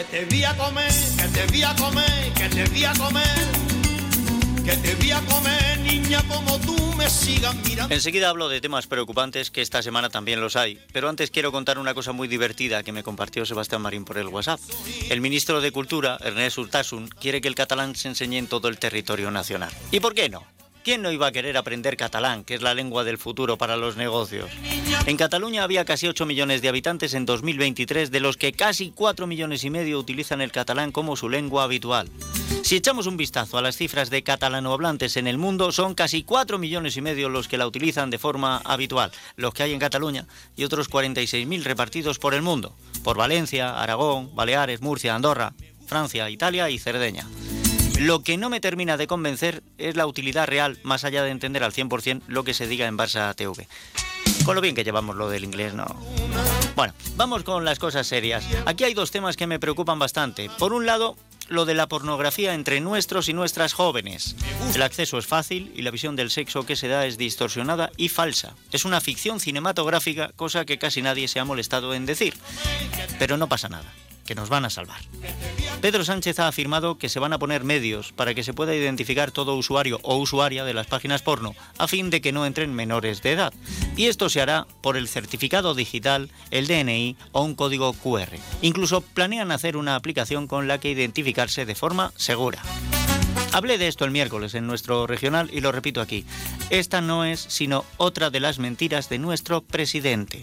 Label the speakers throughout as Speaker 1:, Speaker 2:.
Speaker 1: Que te vi a comer, que te vi a comer, que te vi a comer que te vi a comer, niña, como tú me sigas mirando.
Speaker 2: Enseguida hablo de temas preocupantes, que esta semana también los hay, pero antes quiero contar una cosa muy divertida que me compartió Sebastián Marín por el WhatsApp. El ministro de Cultura, Ernest Urtasun, quiere que el catalán se enseñe en todo el territorio nacional. ¿Y por qué no? ¿Quién no iba a querer aprender catalán, que es la lengua del futuro para los negocios? En Cataluña había casi 8 millones de habitantes en 2023, de los que casi 4 millones y medio utilizan el catalán como su lengua habitual. Si echamos un vistazo a las cifras de catalanohablantes en el mundo, son casi 4 millones y medio los que la utilizan de forma habitual, los que hay en Cataluña, y otros 46.000 repartidos por el mundo, por Valencia, Aragón, Baleares, Murcia, Andorra, Francia, Italia y Cerdeña. Lo que no me termina de convencer es la utilidad real, más allá de entender al 100% lo que se diga en Barça TV. Con lo bien que llevamos lo del inglés, ¿no? Bueno, vamos con las cosas serias. Aquí hay dos temas que me preocupan bastante. Por un lado, lo de la pornografía entre nuestros y nuestras jóvenes. El acceso es fácil y la visión del sexo que se da es distorsionada y falsa. Es una ficción cinematográfica, cosa que casi nadie se ha molestado en decir. Pero no pasa nada que nos van a salvar. Pedro Sánchez ha afirmado que se van a poner medios para que se pueda identificar todo usuario o usuaria de las páginas porno, a fin de que no entren menores de edad. Y esto se hará por el certificado digital, el DNI o un código QR. Incluso planean hacer una aplicación con la que identificarse de forma segura. Hablé de esto el miércoles en nuestro regional y lo repito aquí. Esta no es sino otra de las mentiras de nuestro presidente.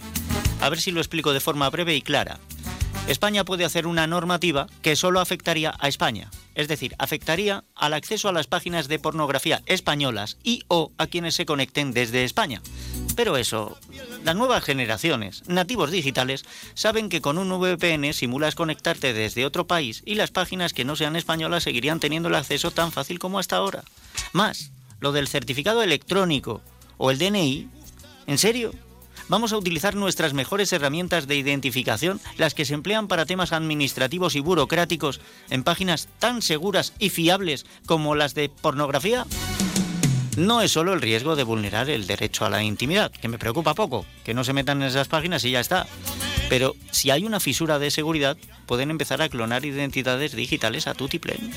Speaker 2: A ver si lo explico de forma breve y clara. España puede hacer una normativa que solo afectaría a España, es decir, afectaría al acceso a las páginas de pornografía españolas y o a quienes se conecten desde España. Pero eso, las nuevas generaciones, nativos digitales, saben que con un VPN simulas conectarte desde otro país y las páginas que no sean españolas seguirían teniendo el acceso tan fácil como hasta ahora. Más, lo del certificado electrónico o el DNI, ¿en serio? Vamos a utilizar nuestras mejores herramientas de identificación, las que se emplean para temas administrativos y burocráticos, en páginas tan seguras y fiables como las de pornografía? No es solo el riesgo de vulnerar el derecho a la intimidad, que me preocupa poco, que no se metan en esas páginas y ya está. Pero si hay una fisura de seguridad, pueden empezar a clonar identidades digitales a tutiplén.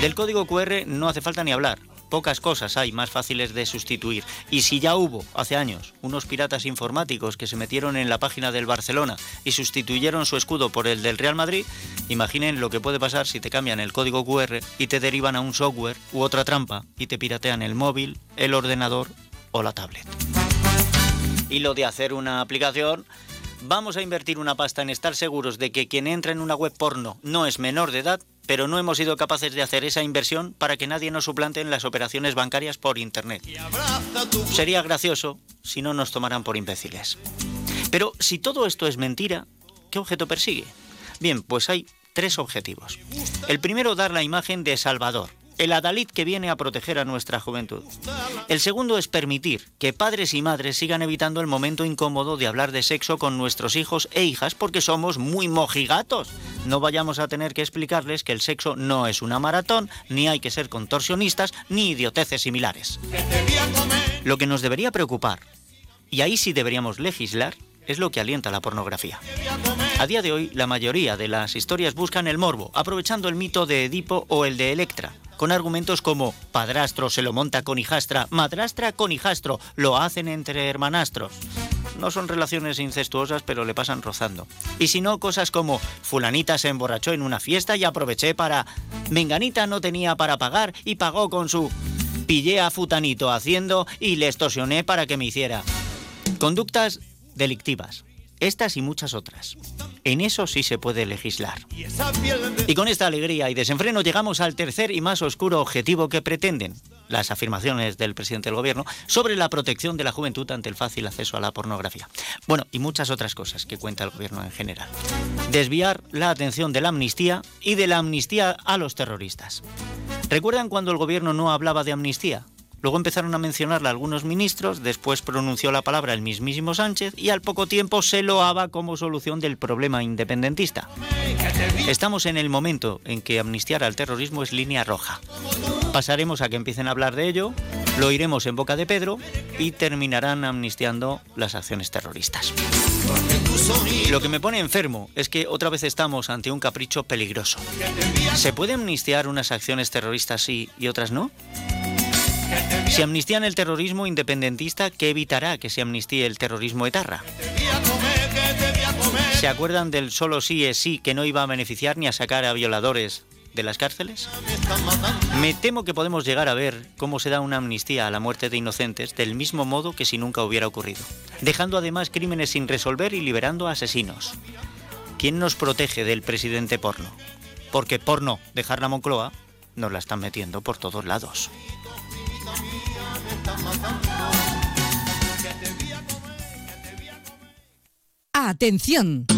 Speaker 2: Del código QR no hace falta ni hablar pocas cosas hay más fáciles de sustituir. Y si ya hubo, hace años, unos piratas informáticos que se metieron en la página del Barcelona y sustituyeron su escudo por el del Real Madrid, imaginen lo que puede pasar si te cambian el código QR y te derivan a un software u otra trampa y te piratean el móvil, el ordenador o la tablet. Y lo de hacer una aplicación Vamos a invertir una pasta en estar seguros de que quien entra en una web porno no es menor de edad pero no hemos sido capaces de hacer esa inversión para que nadie nos suplante en las operaciones bancarias por Internet. Sería gracioso si no nos tomaran por imbéciles. Pero si todo esto es mentira, ¿qué objeto persigue? Bien, pues hay tres objetivos. El primero, dar la imagen de Salvador, el adalid que viene a proteger a nuestra juventud. El segundo es permitir que padres y madres sigan evitando el momento incómodo de hablar de sexo con nuestros hijos e hijas porque somos muy mojigatos. No vayamos a tener que explicarles que el sexo no es una maratón, ni hay que ser contorsionistas, ni idioteces similares. Lo que nos debería preocupar, y ahí sí deberíamos legislar, es lo que alienta la pornografía. A día de hoy, la mayoría de las historias buscan el morbo, aprovechando el mito de Edipo o el de Electra, con argumentos como padrastro se lo monta con hijastra, madrastra con hijastro, lo hacen entre hermanastros. No son relaciones incestuosas, pero le pasan rozando. Y si no, cosas como fulanita se emborrachó en una fiesta y aproveché para... Menganita no tenía para pagar y pagó con su... Pillé a futanito haciendo y le extorsioné para que me hiciera. Conductas delictivas. Estas y muchas otras. En eso sí se puede legislar. Y con esta alegría y desenfreno llegamos al tercer y más oscuro objetivo que pretenden las afirmaciones del presidente del gobierno sobre la protección de la juventud ante el fácil acceso a la pornografía. Bueno, y muchas otras cosas que cuenta el gobierno en general. Desviar la atención de la amnistía y de la amnistía a los terroristas. ¿Recuerdan cuando el gobierno no hablaba de amnistía? Luego empezaron a mencionarla algunos ministros, después pronunció la palabra el mismísimo Sánchez y al poco tiempo se loaba como solución del problema independentista. Estamos en el momento en que amnistiar al terrorismo es línea roja. Pasaremos a que empiecen a hablar de ello, lo iremos en boca de Pedro y terminarán amnistiando las acciones terroristas. Lo que me pone enfermo es que otra vez estamos ante un capricho peligroso. ¿Se puede amnistiar unas acciones terroristas sí y otras no? Si amnistían el terrorismo independentista, ¿qué evitará que se amnistíe el terrorismo etarra? ¿Se acuerdan del solo sí es sí que no iba a beneficiar ni a sacar a violadores de las cárceles? Me temo que podemos llegar a ver cómo se da una amnistía a la muerte de inocentes del mismo modo que si nunca hubiera ocurrido, dejando además crímenes sin resolver y liberando a asesinos. ¿Quién nos protege del presidente porno? Porque porno, dejar la Moncloa, nos la están metiendo por todos lados.
Speaker 3: Atención.